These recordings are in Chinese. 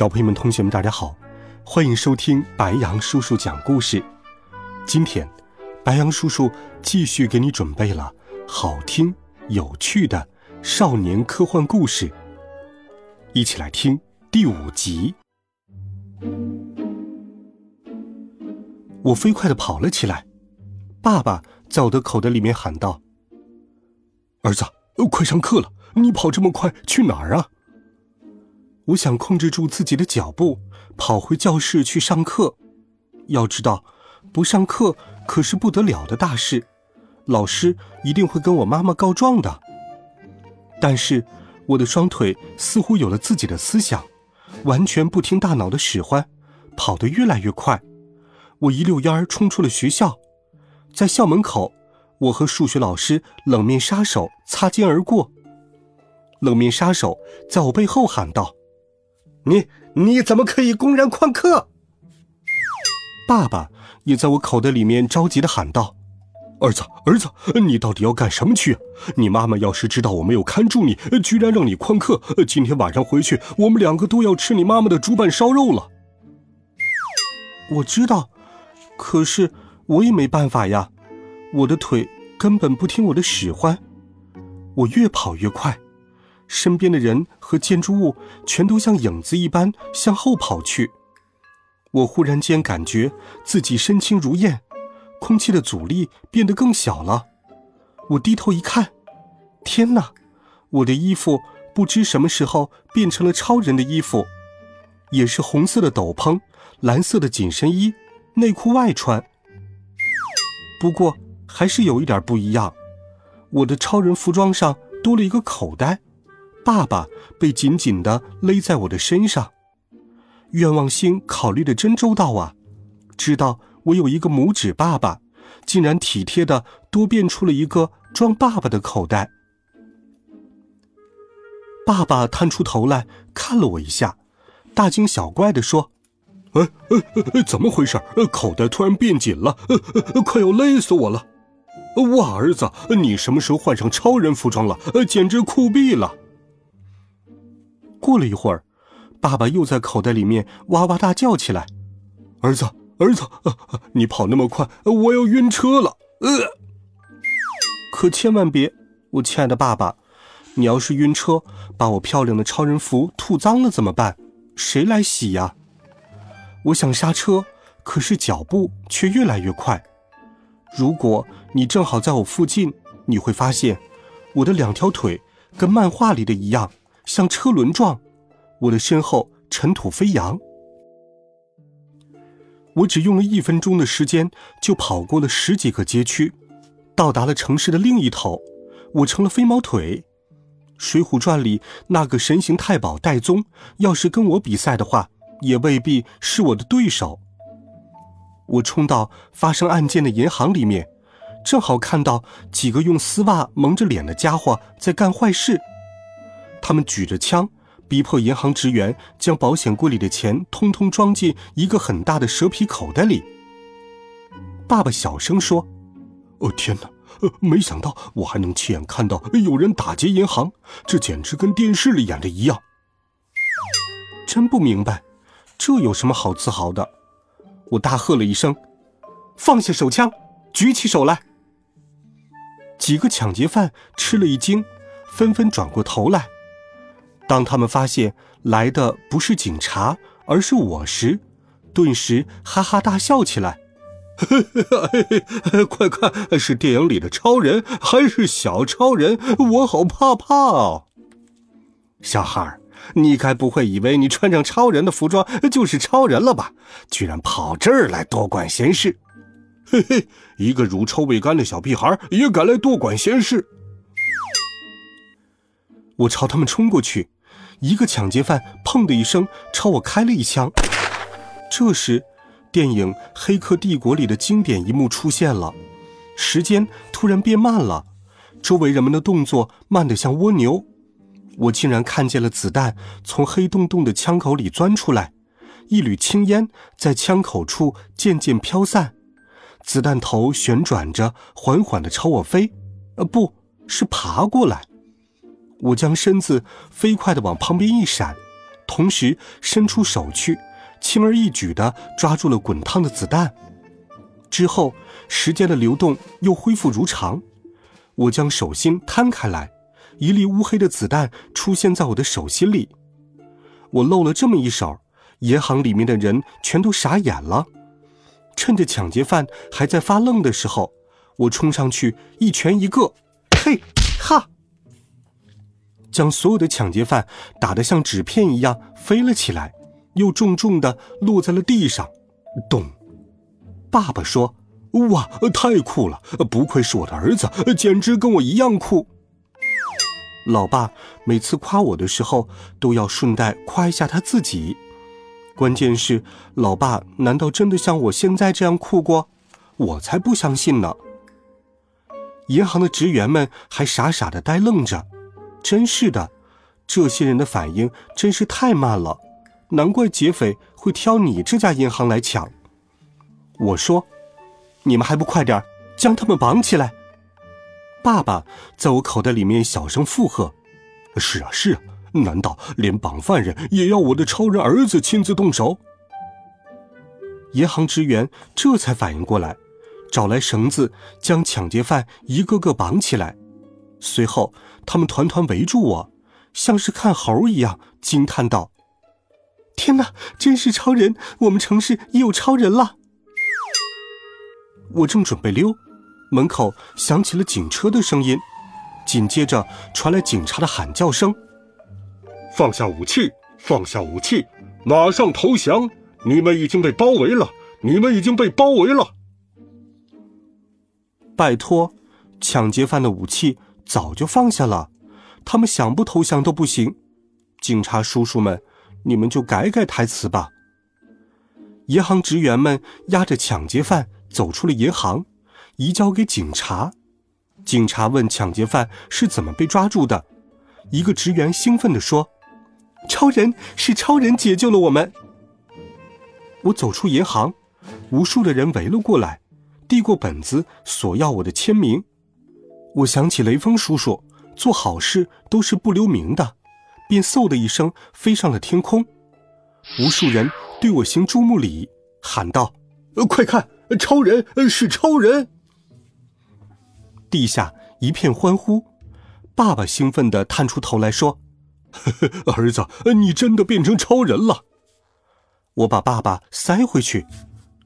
小朋友们、同学们，大家好，欢迎收听白羊叔叔讲故事。今天，白羊叔叔继续给你准备了好听、有趣的少年科幻故事，一起来听第五集。我飞快的跑了起来，爸爸在我的口袋里面喊道：“儿子，快上课了！你跑这么快去哪儿啊？”我想控制住自己的脚步，跑回教室去上课。要知道，不上课可是不得了的大事，老师一定会跟我妈妈告状的。但是，我的双腿似乎有了自己的思想，完全不听大脑的使唤，跑得越来越快。我一溜烟儿冲出了学校，在校门口，我和数学老师冷面杀手擦肩而过。冷面杀手在我背后喊道。你你怎么可以公然旷课？爸爸也在我口袋里面着急的喊道：“儿子，儿子，你到底要干什么去？你妈妈要是知道我没有看住你，居然让你旷课，今天晚上回去，我们两个都要吃你妈妈的猪板烧肉了。”我知道，可是我也没办法呀，我的腿根本不听我的使唤，我越跑越快。身边的人和建筑物全都像影子一般向后跑去。我忽然间感觉自己身轻如燕，空气的阻力变得更小了。我低头一看，天哪！我的衣服不知什么时候变成了超人的衣服，也是红色的斗篷、蓝色的紧身衣、内裤外穿。不过还是有一点不一样，我的超人服装上多了一个口袋。爸爸被紧紧的勒在我的身上，愿望星考虑的真周到啊！知道我有一个拇指爸爸，竟然体贴的多变出了一个装爸爸的口袋。爸爸探出头来看了我一下，大惊小怪的说：“哎哎哎，怎么回事？口袋突然变紧了，快要勒死我了！哇，儿子，你什么时候换上超人服装了？呃简直酷毙了！”过了一会儿，爸爸又在口袋里面哇哇大叫起来：“儿子，儿子，啊你跑那么快，我要晕车了！”呃，可千万别，我亲爱的爸爸，你要是晕车，把我漂亮的超人服吐脏了怎么办？谁来洗呀？我想刹车，可是脚步却越来越快。如果你正好在我附近，你会发现，我的两条腿跟漫画里的一样。像车轮状，我的身后尘土飞扬。我只用了一分钟的时间，就跑过了十几个街区，到达了城市的另一头。我成了飞毛腿。《水浒传》里那个神行太保戴宗，要是跟我比赛的话，也未必是我的对手。我冲到发生案件的银行里面，正好看到几个用丝袜蒙着脸的家伙在干坏事。他们举着枪，逼迫银行职员将保险柜里的钱通通装进一个很大的蛇皮口袋里。爸爸小声说：“哦天哪，没想到我还能亲眼看到有人打劫银行，这简直跟电视里演的一样。”真不明白，这有什么好自豪的？我大喝了一声：“放下手枪，举起手来！”几个抢劫犯吃了一惊，纷纷转过头来。当他们发现来的不是警察，而是我时，顿时哈哈大笑起来。快看，是电影里的超人，还是小超人？我好怕怕哦！小孩儿，你该不会以为你穿上超人的服装就是超人了吧？居然跑这儿来多管闲事！嘿嘿，一个乳臭未干的小屁孩也敢来多管闲事！我朝他们冲过去。一个抢劫犯“砰”的一声朝我开了一枪，这时，电影《黑客帝国》里的经典一幕出现了，时间突然变慢了，周围人们的动作慢得像蜗牛。我竟然看见了子弹从黑洞洞的枪口里钻出来，一缕青烟在枪口处渐渐飘散，子弹头旋转着，缓缓地朝我飞，呃，不是爬过来。我将身子飞快地往旁边一闪，同时伸出手去。轻而易举地抓住了滚烫的子弹，之后时间的流动又恢复如常。我将手心摊开来，一粒乌黑的子弹出现在我的手心里。我露了这么一手，银行里面的人全都傻眼了。趁着抢劫犯还在发愣的时候，我冲上去一拳一个，嘿哈，将所有的抢劫犯打得像纸片一样飞了起来。又重重的落在了地上，咚！爸爸说：“哇，太酷了！不愧是我的儿子，简直跟我一样酷。”老爸每次夸我的时候，都要顺带夸一下他自己。关键是，老爸难道真的像我现在这样酷过？我才不相信呢！银行的职员们还傻傻的呆愣着，真是的，这些人的反应真是太慢了。难怪劫匪会挑你这家银行来抢。我说：“你们还不快点将他们绑起来！”爸爸在我口袋里面小声附和：“是啊，是啊，难道连绑犯人也要我的超人儿子亲自动手？”银行职员这才反应过来，找来绳子将抢劫犯一个个绑起来。随后，他们团团围住我，像是看猴一样，惊叹道。天哪，真是超人！我们城市也有超人了。我正准备溜，门口响起了警车的声音，紧接着传来警察的喊叫声：“放下武器，放下武器，马上投降！你们已经被包围了，你们已经被包围了。”拜托，抢劫犯的武器早就放下了，他们想不投降都不行。警察叔叔们。你们就改改台词吧。银行职员们押着抢劫犯走出了银行，移交给警察。警察问抢劫犯是怎么被抓住的。一个职员兴奋地说：“超人是超人解救了我们。”我走出银行，无数的人围了过来，递过本子索要我的签名。我想起雷锋叔叔做好事都是不留名的。便嗖的一声飞上了天空，无数人对我行注目礼，喊道：“呃，快看，超人是超人！”地下一片欢呼。爸爸兴奋地探出头来说：“呵呵，儿子，你真的变成超人了！”我把爸爸塞回去，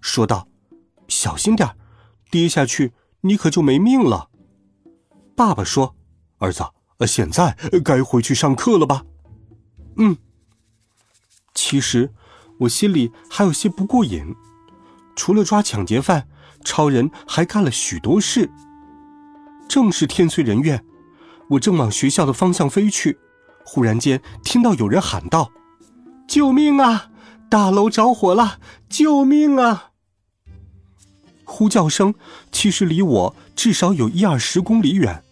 说道：“小心点跌下去你可就没命了。”爸爸说：“儿子，现在该回去上课了吧？”嗯，其实我心里还有些不过瘾。除了抓抢劫犯，超人还干了许多事。正是天随人愿，我正往学校的方向飞去，忽然间听到有人喊道：“救命啊！大楼着火了！救命啊！”呼叫声其实离我至少有一二十公里远，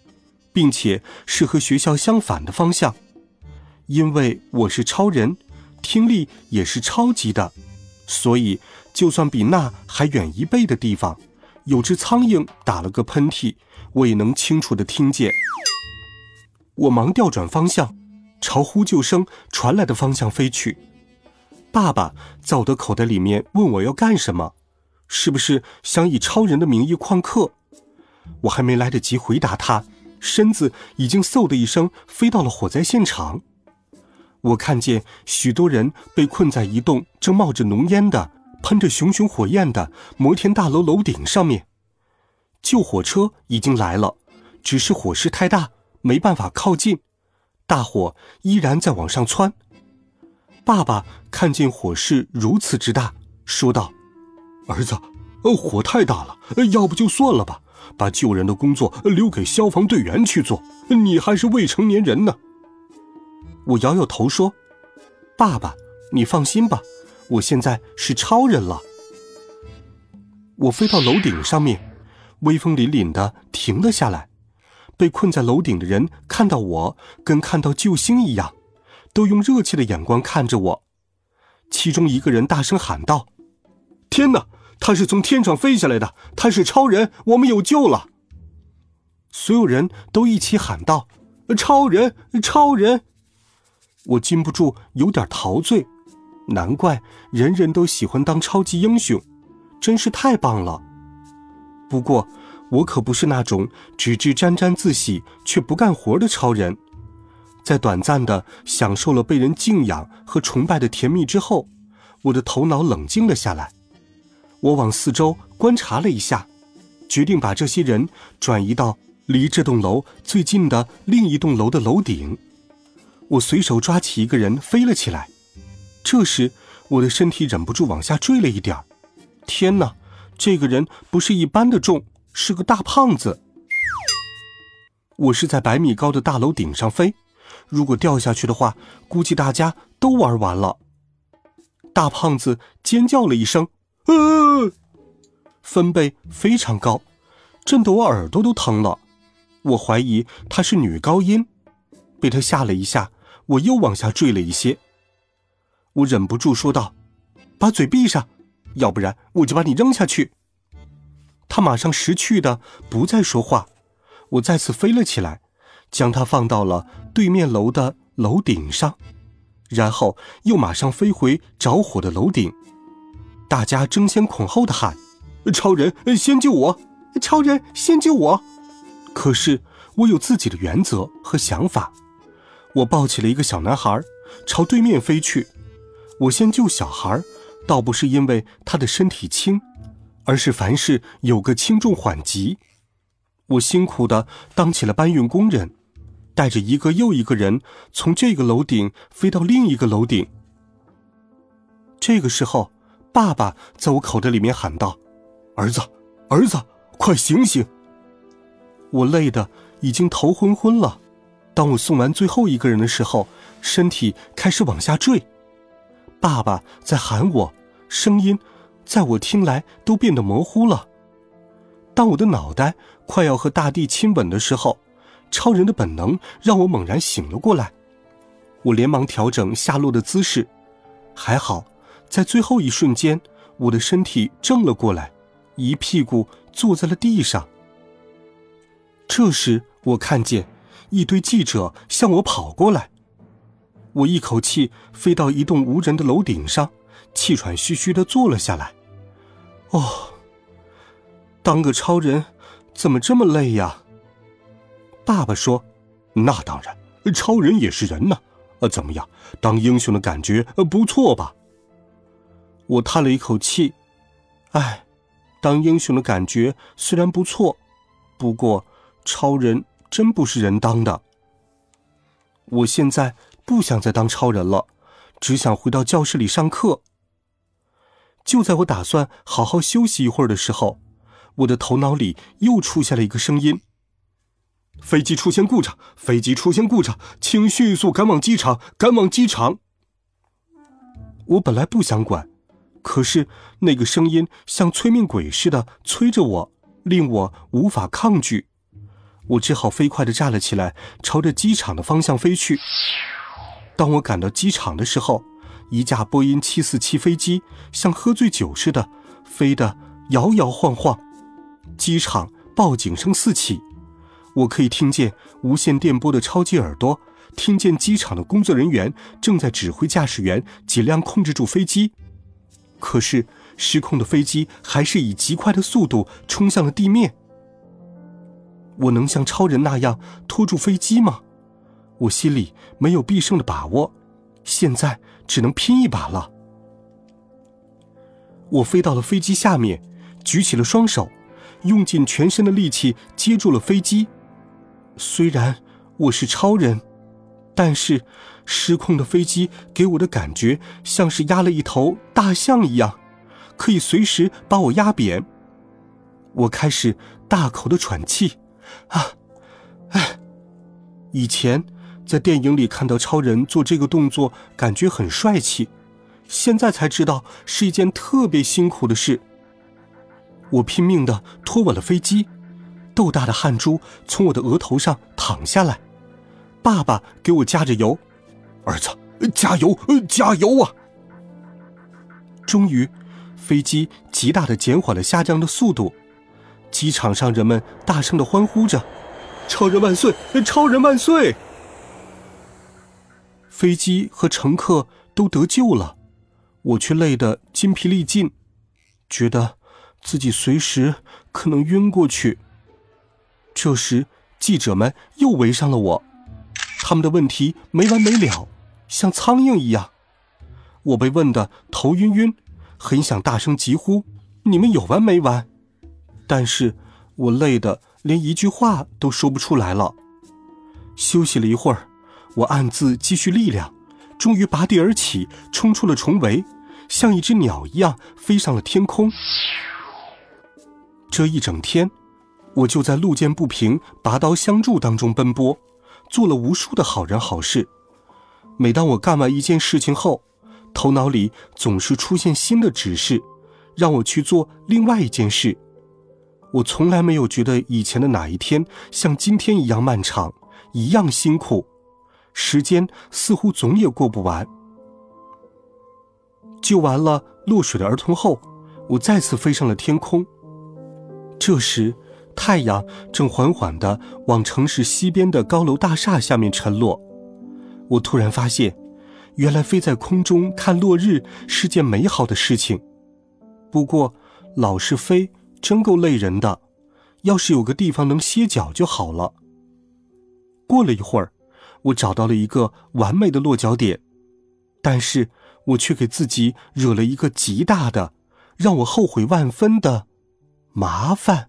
并且是和学校相反的方向。因为我是超人，听力也是超级的，所以就算比那还远一倍的地方，有只苍蝇打了个喷嚏，我也能清楚的听见。我忙调转方向，朝呼救声传来的方向飞去。爸爸在我的口袋里面问我要干什么，是不是想以超人的名义旷课？我还没来得及回答他，身子已经嗖的一声飞到了火灾现场。我看见许多人被困在一栋正冒着浓烟的、喷着熊熊火焰的摩天大楼楼顶上面。救火车已经来了，只是火势太大，没办法靠近。大火依然在往上窜。爸爸看见火势如此之大，说道：“儿子，呃火太大了，要不就算了吧，把救人的工作留给消防队员去做。你还是未成年人呢。”我摇摇头说：“爸爸，你放心吧，我现在是超人了。我飞到楼顶上面，威风凛凛的停了下来。被困在楼顶的人看到我，跟看到救星一样，都用热切的眼光看着我。其中一个人大声喊道：“天哪！他是从天上飞下来的，他是超人，我们有救了！”所有人都一起喊道：“超人，超人！”我禁不住有点陶醉，难怪人人都喜欢当超级英雄，真是太棒了。不过，我可不是那种只知沾沾自喜却不干活的超人。在短暂的享受了被人敬仰和崇拜的甜蜜之后，我的头脑冷静了下来。我往四周观察了一下，决定把这些人转移到离这栋楼最近的另一栋楼的楼顶。我随手抓起一个人飞了起来。这时，我的身体忍不住往下坠了一点儿。天哪，这个人不是一般的重！是个大胖子。我是在百米高的大楼顶上飞，如果掉下去的话，估计大家都玩完了。大胖子尖叫了一声，呃，分贝非常高，震得我耳朵都疼了。我怀疑她是女高音，被她吓了一下，我又往下坠了一些。我忍不住说道：“把嘴闭上，要不然我就把你扔下去。”他马上识趣的不再说话，我再次飞了起来，将他放到了对面楼的楼顶上，然后又马上飞回着火的楼顶。大家争先恐后的喊：“超人，先救我！超人，先救我！”可是我有自己的原则和想法，我抱起了一个小男孩，朝对面飞去。我先救小孩，倒不是因为他的身体轻。而是凡事有个轻重缓急，我辛苦的当起了搬运工人，带着一个又一个人从这个楼顶飞到另一个楼顶。这个时候，爸爸在我口袋里面喊道：“儿子，儿子，快醒醒！”我累得已经头昏昏了。当我送完最后一个人的时候，身体开始往下坠。爸爸在喊我，声音。在我听来，都变得模糊了。当我的脑袋快要和大地亲吻的时候，超人的本能让我猛然醒了过来。我连忙调整下落的姿势，还好，在最后一瞬间，我的身体正了过来，一屁股坐在了地上。这时，我看见一堆记者向我跑过来。我一口气飞到一栋无人的楼顶上。气喘吁吁的坐了下来。哦，当个超人怎么这么累呀？爸爸说：“那当然，超人也是人呢。呃，怎么样，当英雄的感觉不错吧？”我叹了一口气，唉，当英雄的感觉虽然不错，不过超人真不是人当的。我现在不想再当超人了，只想回到教室里上课。就在我打算好好休息一会儿的时候，我的头脑里又出现了一个声音：“飞机出现故障，飞机出现故障，请迅速赶往机场，赶往机场。”我本来不想管，可是那个声音像催命鬼似的催着我，令我无法抗拒。我只好飞快的站了起来，朝着机场的方向飞去。当我赶到机场的时候，一架波音七四七飞机像喝醉酒似的飞得摇摇晃晃，机场报警声四起，我可以听见无线电波的超级耳朵，听见机场的工作人员正在指挥驾驶员尽量控制住飞机，可是失控的飞机还是以极快的速度冲向了地面。我能像超人那样拖住飞机吗？我心里没有必胜的把握。现在只能拼一把了。我飞到了飞机下面，举起了双手，用尽全身的力气接住了飞机。虽然我是超人，但是失控的飞机给我的感觉像是压了一头大象一样，可以随时把我压扁。我开始大口的喘气，啊，哎，以前。在电影里看到超人做这个动作，感觉很帅气，现在才知道是一件特别辛苦的事。我拼命的拖稳了飞机，豆大的汗珠从我的额头上淌下来。爸爸给我加着油，儿子，加油，加油啊！终于，飞机极大的减缓了下降的速度，机场上人们大声的欢呼着：“超人万岁！超人万岁！”飞机和乘客都得救了，我却累得筋疲力尽，觉得自己随时可能晕过去。这时，记者们又围上了我，他们的问题没完没了，像苍蝇一样。我被问得头晕晕，很想大声疾呼：“你们有完没完？”但是我累得连一句话都说不出来了。休息了一会儿。我暗自积蓄力量，终于拔地而起，冲出了重围，像一只鸟一样飞上了天空。这一整天，我就在路见不平、拔刀相助当中奔波，做了无数的好人好事。每当我干完一件事情后，头脑里总是出现新的指示，让我去做另外一件事。我从来没有觉得以前的哪一天像今天一样漫长，一样辛苦。时间似乎总也过不完。救完了落水的儿童后，我再次飞上了天空。这时，太阳正缓缓的往城市西边的高楼大厦下面沉落。我突然发现，原来飞在空中看落日是件美好的事情。不过，老是飞真够累人的，要是有个地方能歇脚就好了。过了一会儿。我找到了一个完美的落脚点，但是我却给自己惹了一个极大的、让我后悔万分的麻烦。